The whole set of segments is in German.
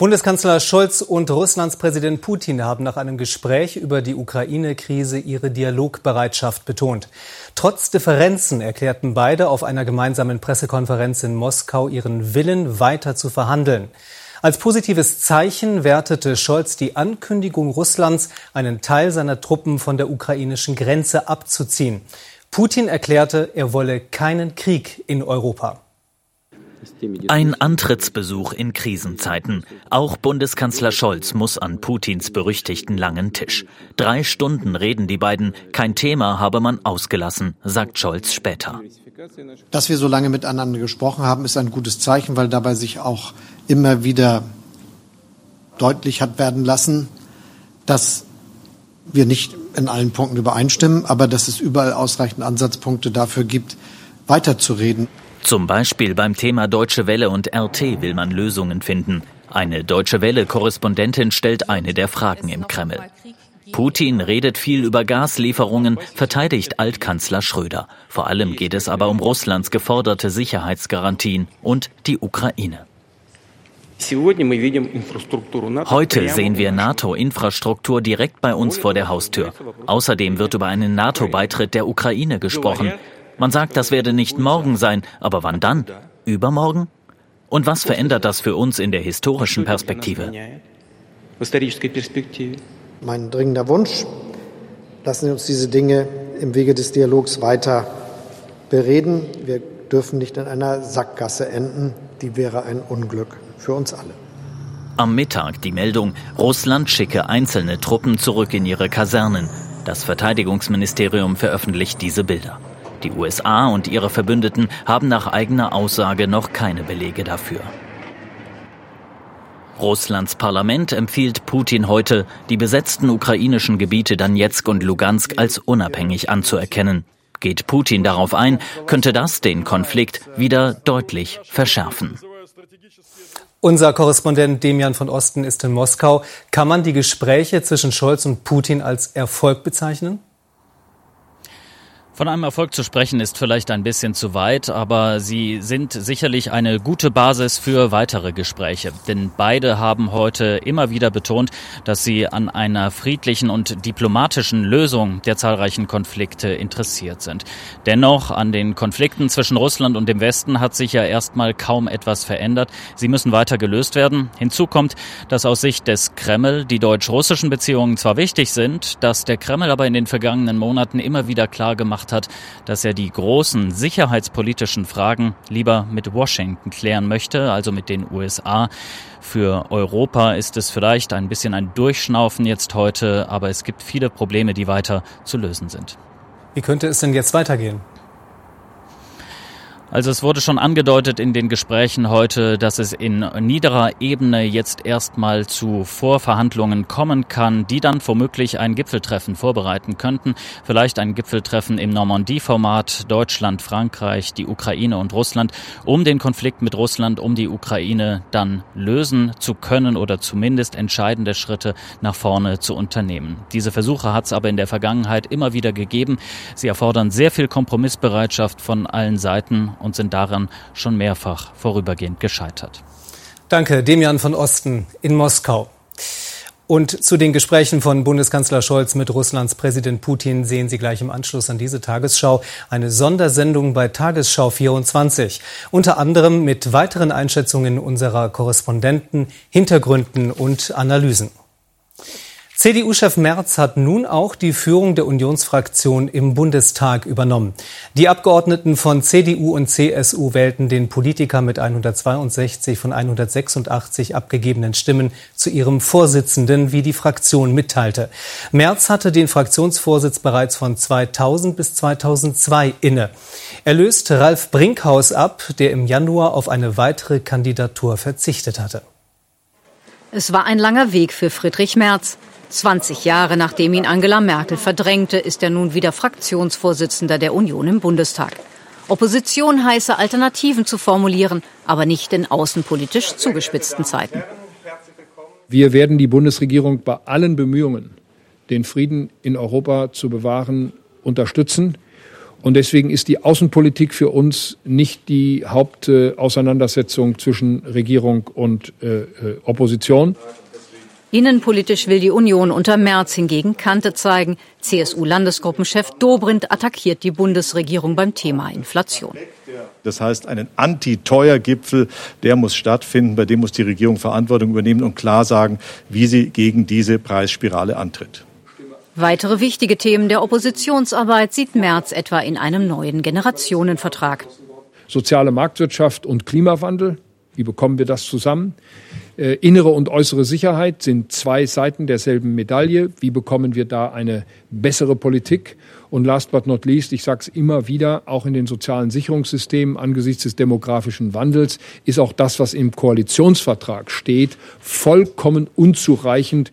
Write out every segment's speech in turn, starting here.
Bundeskanzler Scholz und Russlands Präsident Putin haben nach einem Gespräch über die Ukraine-Krise ihre Dialogbereitschaft betont. Trotz Differenzen erklärten beide auf einer gemeinsamen Pressekonferenz in Moskau ihren Willen, weiter zu verhandeln. Als positives Zeichen wertete Scholz die Ankündigung Russlands, einen Teil seiner Truppen von der ukrainischen Grenze abzuziehen. Putin erklärte, er wolle keinen Krieg in Europa. Ein Antrittsbesuch in Krisenzeiten. Auch Bundeskanzler Scholz muss an Putins berüchtigten langen Tisch. Drei Stunden reden die beiden. Kein Thema habe man ausgelassen, sagt Scholz später. Dass wir so lange miteinander gesprochen haben, ist ein gutes Zeichen, weil dabei sich auch immer wieder deutlich hat werden lassen, dass wir nicht in allen Punkten übereinstimmen, aber dass es überall ausreichend Ansatzpunkte dafür gibt, weiterzureden. Zum Beispiel beim Thema Deutsche Welle und RT will man Lösungen finden. Eine Deutsche Welle-Korrespondentin stellt eine der Fragen im Kreml. Putin redet viel über Gaslieferungen, verteidigt Altkanzler Schröder. Vor allem geht es aber um Russlands geforderte Sicherheitsgarantien und die Ukraine. Heute sehen wir NATO-Infrastruktur direkt bei uns vor der Haustür. Außerdem wird über einen NATO-Beitritt der Ukraine gesprochen. Man sagt, das werde nicht morgen sein, aber wann dann? Übermorgen? Und was verändert das für uns in der historischen Perspektive? Mein dringender Wunsch, lassen Sie uns diese Dinge im Wege des Dialogs weiter bereden. Wir dürfen nicht in einer Sackgasse enden. Die wäre ein Unglück für uns alle. Am Mittag die Meldung, Russland schicke einzelne Truppen zurück in ihre Kasernen. Das Verteidigungsministerium veröffentlicht diese Bilder. Die USA und ihre Verbündeten haben nach eigener Aussage noch keine Belege dafür. Russlands Parlament empfiehlt Putin heute, die besetzten ukrainischen Gebiete Donetsk und Lugansk als unabhängig anzuerkennen. Geht Putin darauf ein, könnte das den Konflikt wieder deutlich verschärfen. Unser Korrespondent Demian von Osten ist in Moskau. Kann man die Gespräche zwischen Scholz und Putin als Erfolg bezeichnen? Von einem Erfolg zu sprechen ist vielleicht ein bisschen zu weit, aber sie sind sicherlich eine gute Basis für weitere Gespräche. Denn beide haben heute immer wieder betont, dass sie an einer friedlichen und diplomatischen Lösung der zahlreichen Konflikte interessiert sind. Dennoch an den Konflikten zwischen Russland und dem Westen hat sich ja erstmal kaum etwas verändert. Sie müssen weiter gelöst werden. Hinzu kommt, dass aus Sicht des Kreml die deutsch-russischen Beziehungen zwar wichtig sind, dass der Kreml aber in den vergangenen Monaten immer wieder klar gemacht hat, dass er die großen sicherheitspolitischen Fragen lieber mit Washington klären möchte, also mit den USA. Für Europa ist es vielleicht ein bisschen ein Durchschnaufen jetzt heute, aber es gibt viele Probleme, die weiter zu lösen sind. Wie könnte es denn jetzt weitergehen? Also es wurde schon angedeutet in den Gesprächen heute, dass es in niederer Ebene jetzt erstmal zu Vorverhandlungen kommen kann, die dann womöglich ein Gipfeltreffen vorbereiten könnten. Vielleicht ein Gipfeltreffen im Normandie-Format Deutschland, Frankreich, die Ukraine und Russland, um den Konflikt mit Russland, um die Ukraine dann lösen zu können oder zumindest entscheidende Schritte nach vorne zu unternehmen. Diese Versuche hat es aber in der Vergangenheit immer wieder gegeben. Sie erfordern sehr viel Kompromissbereitschaft von allen Seiten und sind daran schon mehrfach vorübergehend gescheitert. Danke, Demian von Osten in Moskau. Und zu den Gesprächen von Bundeskanzler Scholz mit Russlands Präsident Putin sehen Sie gleich im Anschluss an diese Tagesschau eine Sondersendung bei Tagesschau 24. Unter anderem mit weiteren Einschätzungen unserer Korrespondenten, Hintergründen und Analysen. CDU-Chef Merz hat nun auch die Führung der Unionsfraktion im Bundestag übernommen. Die Abgeordneten von CDU und CSU wählten den Politiker mit 162 von 186 abgegebenen Stimmen zu ihrem Vorsitzenden, wie die Fraktion mitteilte. Merz hatte den Fraktionsvorsitz bereits von 2000 bis 2002 inne. Er löst Ralf Brinkhaus ab, der im Januar auf eine weitere Kandidatur verzichtet hatte. Es war ein langer Weg für Friedrich Merz. 20 Jahre nachdem ihn Angela Merkel verdrängte, ist er nun wieder Fraktionsvorsitzender der Union im Bundestag. Opposition heiße, Alternativen zu formulieren, aber nicht in außenpolitisch zugespitzten Zeiten. Wir werden die Bundesregierung bei allen Bemühungen, den Frieden in Europa zu bewahren, unterstützen. Und deswegen ist die Außenpolitik für uns nicht die Hauptauseinandersetzung zwischen Regierung und äh, äh, Opposition. Innenpolitisch will die Union unter März hingegen Kante zeigen. CSU-Landesgruppenchef Dobrindt attackiert die Bundesregierung beim Thema Inflation. Das heißt, einen Anti-Teuer-Gipfel, der muss stattfinden, bei dem muss die Regierung Verantwortung übernehmen und klar sagen, wie sie gegen diese Preisspirale antritt. Weitere wichtige Themen der Oppositionsarbeit sieht Merz etwa in einem neuen Generationenvertrag. Soziale Marktwirtschaft und Klimawandel, wie bekommen wir das zusammen? Äh, innere und äußere Sicherheit sind zwei Seiten derselben Medaille. Wie bekommen wir da eine bessere Politik? Und last but not least, ich sage es immer wieder, auch in den sozialen Sicherungssystemen angesichts des demografischen Wandels ist auch das, was im Koalitionsvertrag steht, vollkommen unzureichend.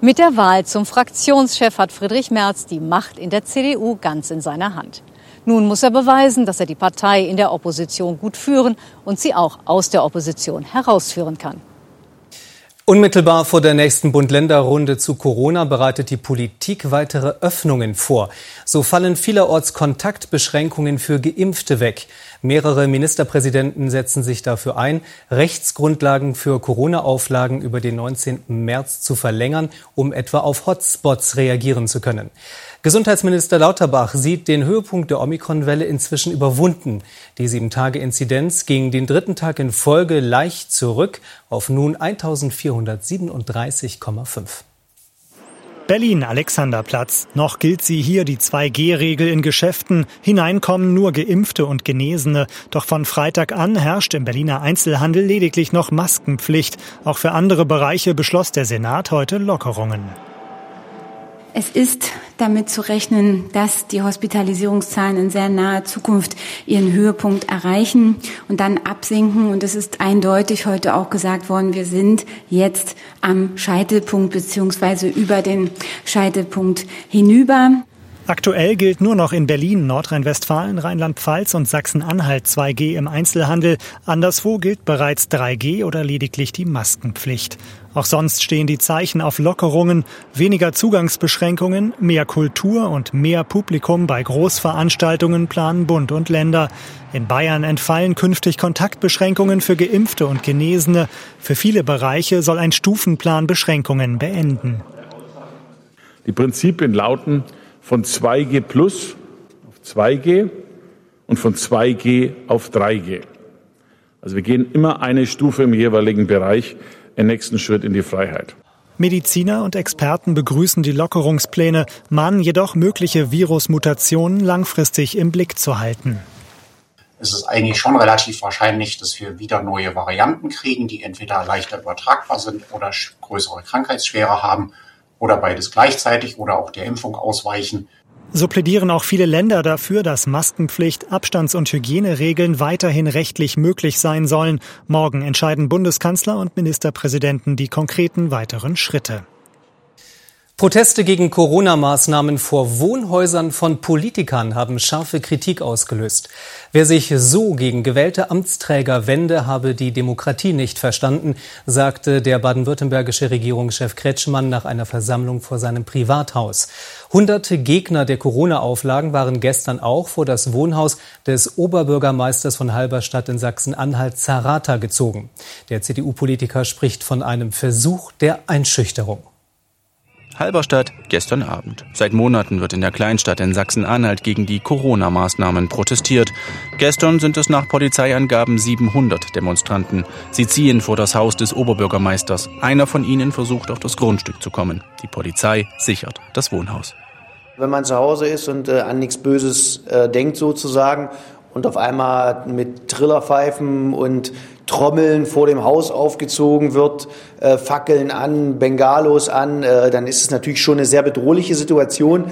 Mit der Wahl zum Fraktionschef hat Friedrich Merz die Macht in der CDU ganz in seiner Hand. Nun muss er beweisen, dass er die Partei in der Opposition gut führen und sie auch aus der Opposition herausführen kann. Unmittelbar vor der nächsten Bund-Länder-Runde zu Corona bereitet die Politik weitere Öffnungen vor. So fallen vielerorts Kontaktbeschränkungen für Geimpfte weg. Mehrere Ministerpräsidenten setzen sich dafür ein, Rechtsgrundlagen für Corona-Auflagen über den 19. März zu verlängern, um etwa auf Hotspots reagieren zu können. Gesundheitsminister Lauterbach sieht den Höhepunkt der Omikron-Welle inzwischen überwunden. Die Sieben-Tage-Inzidenz ging den dritten Tag in Folge leicht zurück auf nun 1437,5. Berlin Alexanderplatz. Noch gilt sie hier die 2G-Regel in Geschäften. Hineinkommen nur Geimpfte und Genesene. Doch von Freitag an herrscht im Berliner Einzelhandel lediglich noch Maskenpflicht. Auch für andere Bereiche beschloss der Senat heute Lockerungen. Es ist damit zu rechnen, dass die Hospitalisierungszahlen in sehr naher Zukunft ihren Höhepunkt erreichen und dann absinken. Und es ist eindeutig heute auch gesagt worden, wir sind jetzt am Scheitelpunkt beziehungsweise über den Scheitelpunkt hinüber. Aktuell gilt nur noch in Berlin, Nordrhein-Westfalen, Rheinland-Pfalz und Sachsen-Anhalt 2G im Einzelhandel. Anderswo gilt bereits 3G oder lediglich die Maskenpflicht. Auch sonst stehen die Zeichen auf Lockerungen, weniger Zugangsbeschränkungen, mehr Kultur und mehr Publikum bei Großveranstaltungen planen Bund und Länder. In Bayern entfallen künftig Kontaktbeschränkungen für Geimpfte und Genesene. Für viele Bereiche soll ein Stufenplan Beschränkungen beenden. Die Prinzipien lauten, von 2G plus auf 2G und von 2G auf 3G. Also wir gehen immer eine Stufe im jeweiligen Bereich, im nächsten Schritt in die Freiheit. Mediziner und Experten begrüßen die Lockerungspläne, mahnen jedoch mögliche Virusmutationen langfristig im Blick zu halten. Es ist eigentlich schon relativ wahrscheinlich, dass wir wieder neue Varianten kriegen, die entweder leichter übertragbar sind oder größere Krankheitsschwere haben oder beides gleichzeitig oder auch der Impfung ausweichen. So plädieren auch viele Länder dafür, dass Maskenpflicht, Abstands- und Hygieneregeln weiterhin rechtlich möglich sein sollen. Morgen entscheiden Bundeskanzler und Ministerpräsidenten die konkreten weiteren Schritte. Proteste gegen Corona-Maßnahmen vor Wohnhäusern von Politikern haben scharfe Kritik ausgelöst. Wer sich so gegen gewählte Amtsträger wende, habe die Demokratie nicht verstanden, sagte der baden-württembergische Regierungschef Kretschmann nach einer Versammlung vor seinem Privathaus. Hunderte Gegner der Corona-Auflagen waren gestern auch vor das Wohnhaus des Oberbürgermeisters von Halberstadt in Sachsen-Anhalt Zarata gezogen. Der CDU-Politiker spricht von einem Versuch der Einschüchterung. Halberstadt gestern Abend. Seit Monaten wird in der Kleinstadt in Sachsen-Anhalt gegen die Corona-Maßnahmen protestiert. Gestern sind es nach Polizeiangaben 700 Demonstranten. Sie ziehen vor das Haus des Oberbürgermeisters. Einer von ihnen versucht auf das Grundstück zu kommen. Die Polizei sichert das Wohnhaus. Wenn man zu Hause ist und äh, an nichts Böses äh, denkt sozusagen und auf einmal mit Trillerpfeifen und Trommeln vor dem Haus aufgezogen wird, äh, Fackeln an, Bengalos an, äh, dann ist es natürlich schon eine sehr bedrohliche Situation.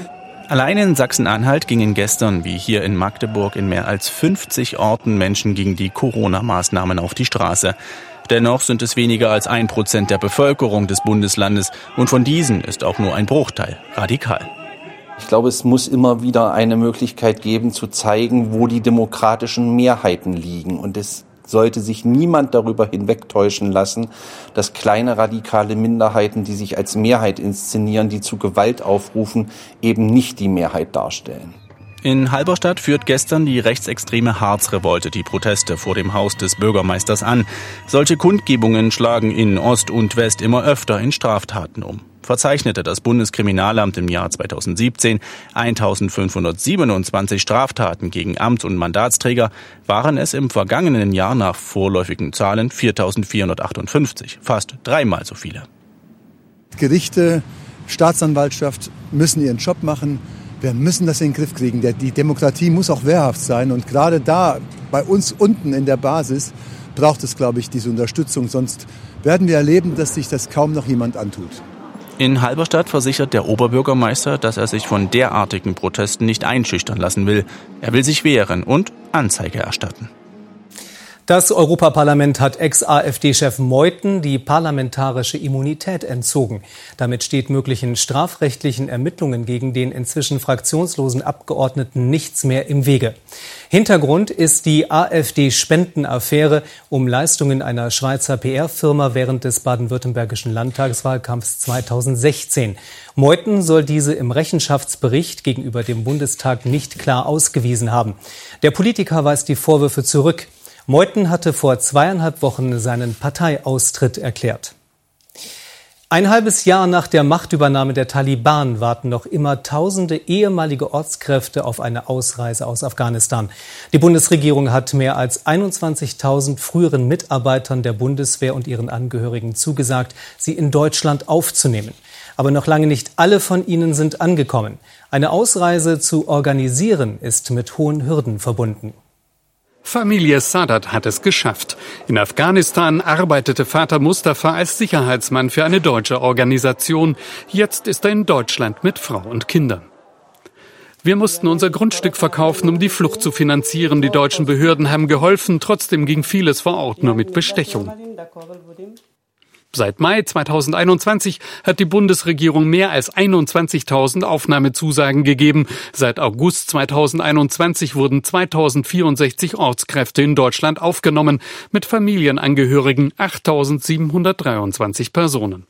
Allein in Sachsen-Anhalt gingen gestern, wie hier in Magdeburg, in mehr als 50 Orten Menschen gegen die Corona-Maßnahmen auf die Straße. Dennoch sind es weniger als ein Prozent der Bevölkerung des Bundeslandes und von diesen ist auch nur ein Bruchteil radikal. Ich glaube, es muss immer wieder eine Möglichkeit geben, zu zeigen, wo die demokratischen Mehrheiten liegen. Und es sollte sich niemand darüber hinwegtäuschen lassen, dass kleine radikale Minderheiten, die sich als Mehrheit inszenieren, die zu Gewalt aufrufen, eben nicht die Mehrheit darstellen. In Halberstadt führt gestern die rechtsextreme Harzrevolte die Proteste vor dem Haus des Bürgermeisters an. Solche Kundgebungen schlagen in Ost und West immer öfter in Straftaten um verzeichnete das Bundeskriminalamt im Jahr 2017 1527 Straftaten gegen Amts- und Mandatsträger, waren es im vergangenen Jahr nach vorläufigen Zahlen 4458, fast dreimal so viele. Gerichte, Staatsanwaltschaft müssen ihren Job machen. Wir müssen das in den Griff kriegen. Die Demokratie muss auch wehrhaft sein. Und gerade da, bei uns unten in der Basis, braucht es, glaube ich, diese Unterstützung. Sonst werden wir erleben, dass sich das kaum noch jemand antut. In Halberstadt versichert der Oberbürgermeister, dass er sich von derartigen Protesten nicht einschüchtern lassen will. Er will sich wehren und Anzeige erstatten. Das Europaparlament hat Ex-AfD-Chef Meuthen die parlamentarische Immunität entzogen. Damit steht möglichen strafrechtlichen Ermittlungen gegen den inzwischen fraktionslosen Abgeordneten nichts mehr im Wege. Hintergrund ist die AfD-Spendenaffäre um Leistungen einer Schweizer PR-Firma während des baden-württembergischen Landtagswahlkampfs 2016. Meuthen soll diese im Rechenschaftsbericht gegenüber dem Bundestag nicht klar ausgewiesen haben. Der Politiker weist die Vorwürfe zurück. Meuthen hatte vor zweieinhalb Wochen seinen Parteiaustritt erklärt. Ein halbes Jahr nach der Machtübernahme der Taliban warten noch immer tausende ehemalige Ortskräfte auf eine Ausreise aus Afghanistan. Die Bundesregierung hat mehr als 21.000 früheren Mitarbeitern der Bundeswehr und ihren Angehörigen zugesagt, sie in Deutschland aufzunehmen. Aber noch lange nicht alle von ihnen sind angekommen. Eine Ausreise zu organisieren ist mit hohen Hürden verbunden. Familie Sadat hat es geschafft. In Afghanistan arbeitete Vater Mustafa als Sicherheitsmann für eine deutsche Organisation. Jetzt ist er in Deutschland mit Frau und Kindern. Wir mussten unser Grundstück verkaufen, um die Flucht zu finanzieren. Die deutschen Behörden haben geholfen. Trotzdem ging vieles vor Ort nur mit Bestechung. Seit Mai 2021 hat die Bundesregierung mehr als 21.000 Aufnahmezusagen gegeben. Seit August 2021 wurden 2064 Ortskräfte in Deutschland aufgenommen, mit Familienangehörigen 8.723 Personen.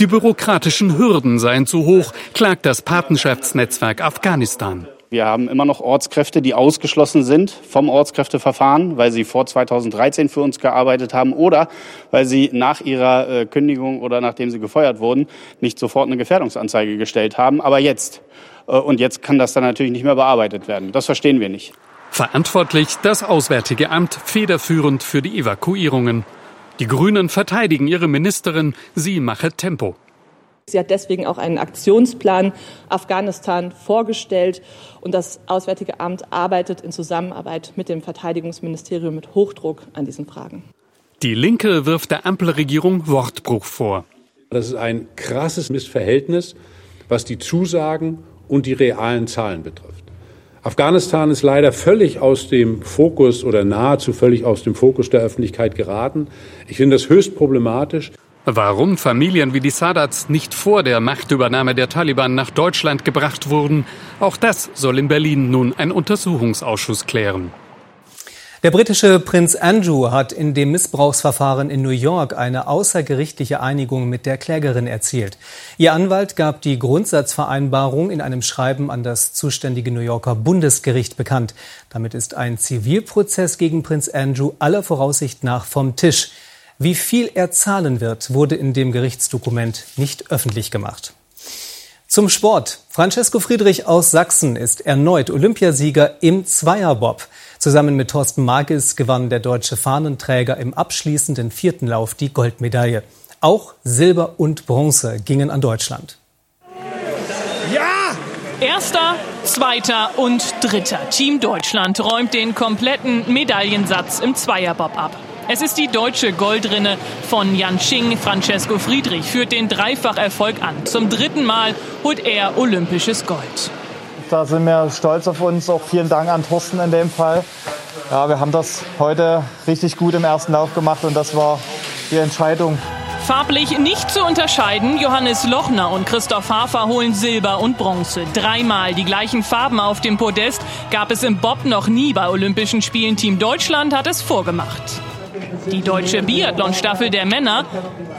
Die bürokratischen Hürden seien zu hoch, klagt das Patenschaftsnetzwerk Afghanistan. Wir haben immer noch Ortskräfte, die ausgeschlossen sind vom Ortskräfteverfahren, weil sie vor 2013 für uns gearbeitet haben oder weil sie nach ihrer äh, Kündigung oder nachdem sie gefeuert wurden, nicht sofort eine Gefährdungsanzeige gestellt haben. Aber jetzt. Äh, und jetzt kann das dann natürlich nicht mehr bearbeitet werden. Das verstehen wir nicht. Verantwortlich das Auswärtige Amt, federführend für die Evakuierungen. Die Grünen verteidigen ihre Ministerin, sie mache Tempo. Sie hat deswegen auch einen Aktionsplan Afghanistan vorgestellt und das Auswärtige Amt arbeitet in Zusammenarbeit mit dem Verteidigungsministerium mit Hochdruck an diesen Fragen. Die Linke wirft der Ampelregierung Wortbruch vor. Das ist ein krasses Missverhältnis, was die Zusagen und die realen Zahlen betrifft. Afghanistan ist leider völlig aus dem Fokus oder nahezu völlig aus dem Fokus der Öffentlichkeit geraten. Ich finde das höchst problematisch. Warum Familien wie die Sadats nicht vor der Machtübernahme der Taliban nach Deutschland gebracht wurden, auch das soll in Berlin nun ein Untersuchungsausschuss klären. Der britische Prinz Andrew hat in dem Missbrauchsverfahren in New York eine außergerichtliche Einigung mit der Klägerin erzielt. Ihr Anwalt gab die Grundsatzvereinbarung in einem Schreiben an das zuständige New Yorker Bundesgericht bekannt. Damit ist ein Zivilprozess gegen Prinz Andrew aller Voraussicht nach vom Tisch. Wie viel er zahlen wird, wurde in dem Gerichtsdokument nicht öffentlich gemacht. Zum Sport. Francesco Friedrich aus Sachsen ist erneut Olympiasieger im Zweierbob. Zusammen mit Thorsten Magis gewann der deutsche Fahnenträger im abschließenden vierten Lauf die Goldmedaille. Auch Silber und Bronze gingen an Deutschland. Ja! Erster, zweiter und dritter. Team Deutschland räumt den kompletten Medaillensatz im Zweierbob ab. Es ist die deutsche Goldrinne von Yan Qing. Francesco Friedrich führt den Dreifacherfolg an. Zum dritten Mal holt er olympisches Gold. Da sind wir stolz auf uns. Auch vielen Dank an Thorsten in dem Fall. Ja, wir haben das heute richtig gut im ersten Lauf gemacht und das war die Entscheidung Farblich nicht zu unterscheiden, Johannes Lochner und Christoph Hafer holen Silber und Bronze. Dreimal die gleichen Farben auf dem Podest gab es im Bob noch nie bei Olympischen Spielen. Team Deutschland hat es vorgemacht. Die deutsche Biathlon-Staffel der Männer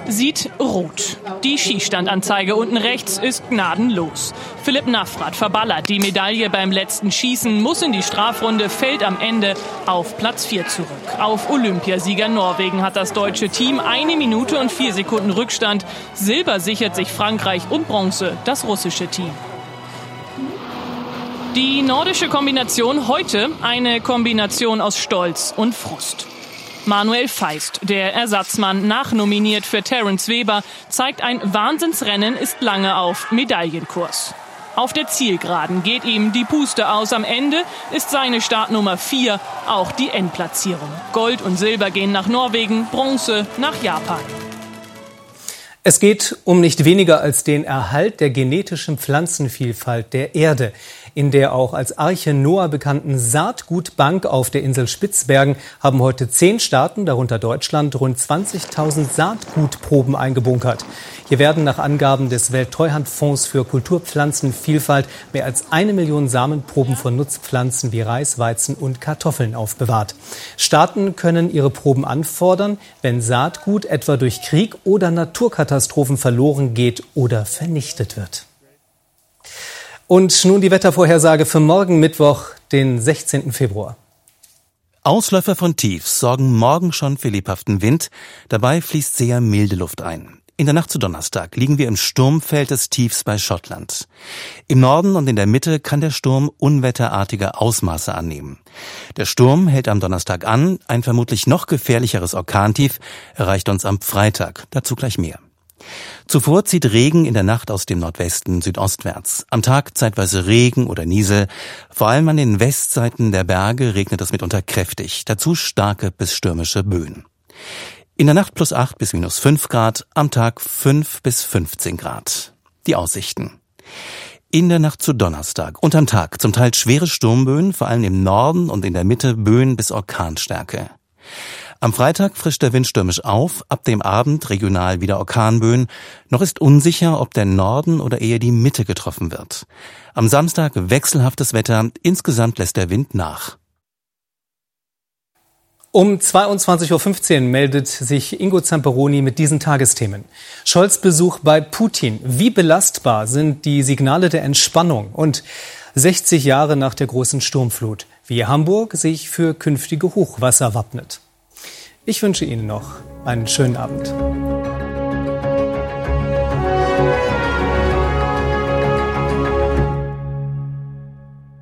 sieht rot. Die Schießstandanzeige unten rechts ist gnadenlos. Philipp Navrat verballert die Medaille beim letzten Schießen, muss in die Strafrunde, fällt am Ende auf Platz 4 zurück. Auf Olympiasieger Norwegen hat das deutsche Team eine Minute und vier Sekunden Rückstand. Silber sichert sich Frankreich und Bronze das russische Team. Die nordische Kombination heute eine Kombination aus Stolz und Frust. Manuel Feist, der Ersatzmann, nachnominiert für Terence Weber, zeigt ein Wahnsinnsrennen, ist lange auf Medaillenkurs. Auf der Zielgeraden geht ihm die Puste aus. Am Ende ist seine Startnummer 4 auch die Endplatzierung. Gold und Silber gehen nach Norwegen, Bronze nach Japan. Es geht um nicht weniger als den Erhalt der genetischen Pflanzenvielfalt der Erde in der auch als Arche Noah bekannten Saatgutbank auf der Insel Spitzbergen haben heute zehn Staaten, darunter Deutschland, rund 20.000 Saatgutproben eingebunkert. Hier werden nach Angaben des Welttreuhandfonds für Kulturpflanzenvielfalt mehr als eine Million Samenproben von Nutzpflanzen wie Reis, Weizen und Kartoffeln aufbewahrt. Staaten können ihre Proben anfordern, wenn Saatgut etwa durch Krieg oder Naturkatastrophen verloren geht oder vernichtet wird. Und nun die Wettervorhersage für morgen Mittwoch, den 16. Februar. Ausläufer von Tiefs sorgen morgen schon für lebhaften Wind. Dabei fließt sehr milde Luft ein. In der Nacht zu Donnerstag liegen wir im Sturmfeld des Tiefs bei Schottland. Im Norden und in der Mitte kann der Sturm unwetterartige Ausmaße annehmen. Der Sturm hält am Donnerstag an. Ein vermutlich noch gefährlicheres Orkantief erreicht uns am Freitag. Dazu gleich mehr. Zuvor zieht Regen in der Nacht aus dem Nordwesten südostwärts. Am Tag zeitweise Regen oder Niesel. Vor allem an den Westseiten der Berge regnet es mitunter kräftig. Dazu starke bis stürmische Böen. In der Nacht plus 8 bis minus 5 Grad, am Tag 5 bis 15 Grad. Die Aussichten. In der Nacht zu Donnerstag und am Tag zum Teil schwere Sturmböen, vor allem im Norden und in der Mitte Böen bis Orkanstärke. Am Freitag frischt der Wind stürmisch auf, ab dem Abend regional wieder Orkanböen. Noch ist unsicher, ob der Norden oder eher die Mitte getroffen wird. Am Samstag wechselhaftes Wetter, insgesamt lässt der Wind nach. Um 22.15 Uhr meldet sich Ingo Zamperoni mit diesen Tagesthemen. Scholz Besuch bei Putin. Wie belastbar sind die Signale der Entspannung? Und 60 Jahre nach der großen Sturmflut, wie Hamburg sich für künftige Hochwasser wappnet. Ich wünsche Ihnen noch einen schönen Abend.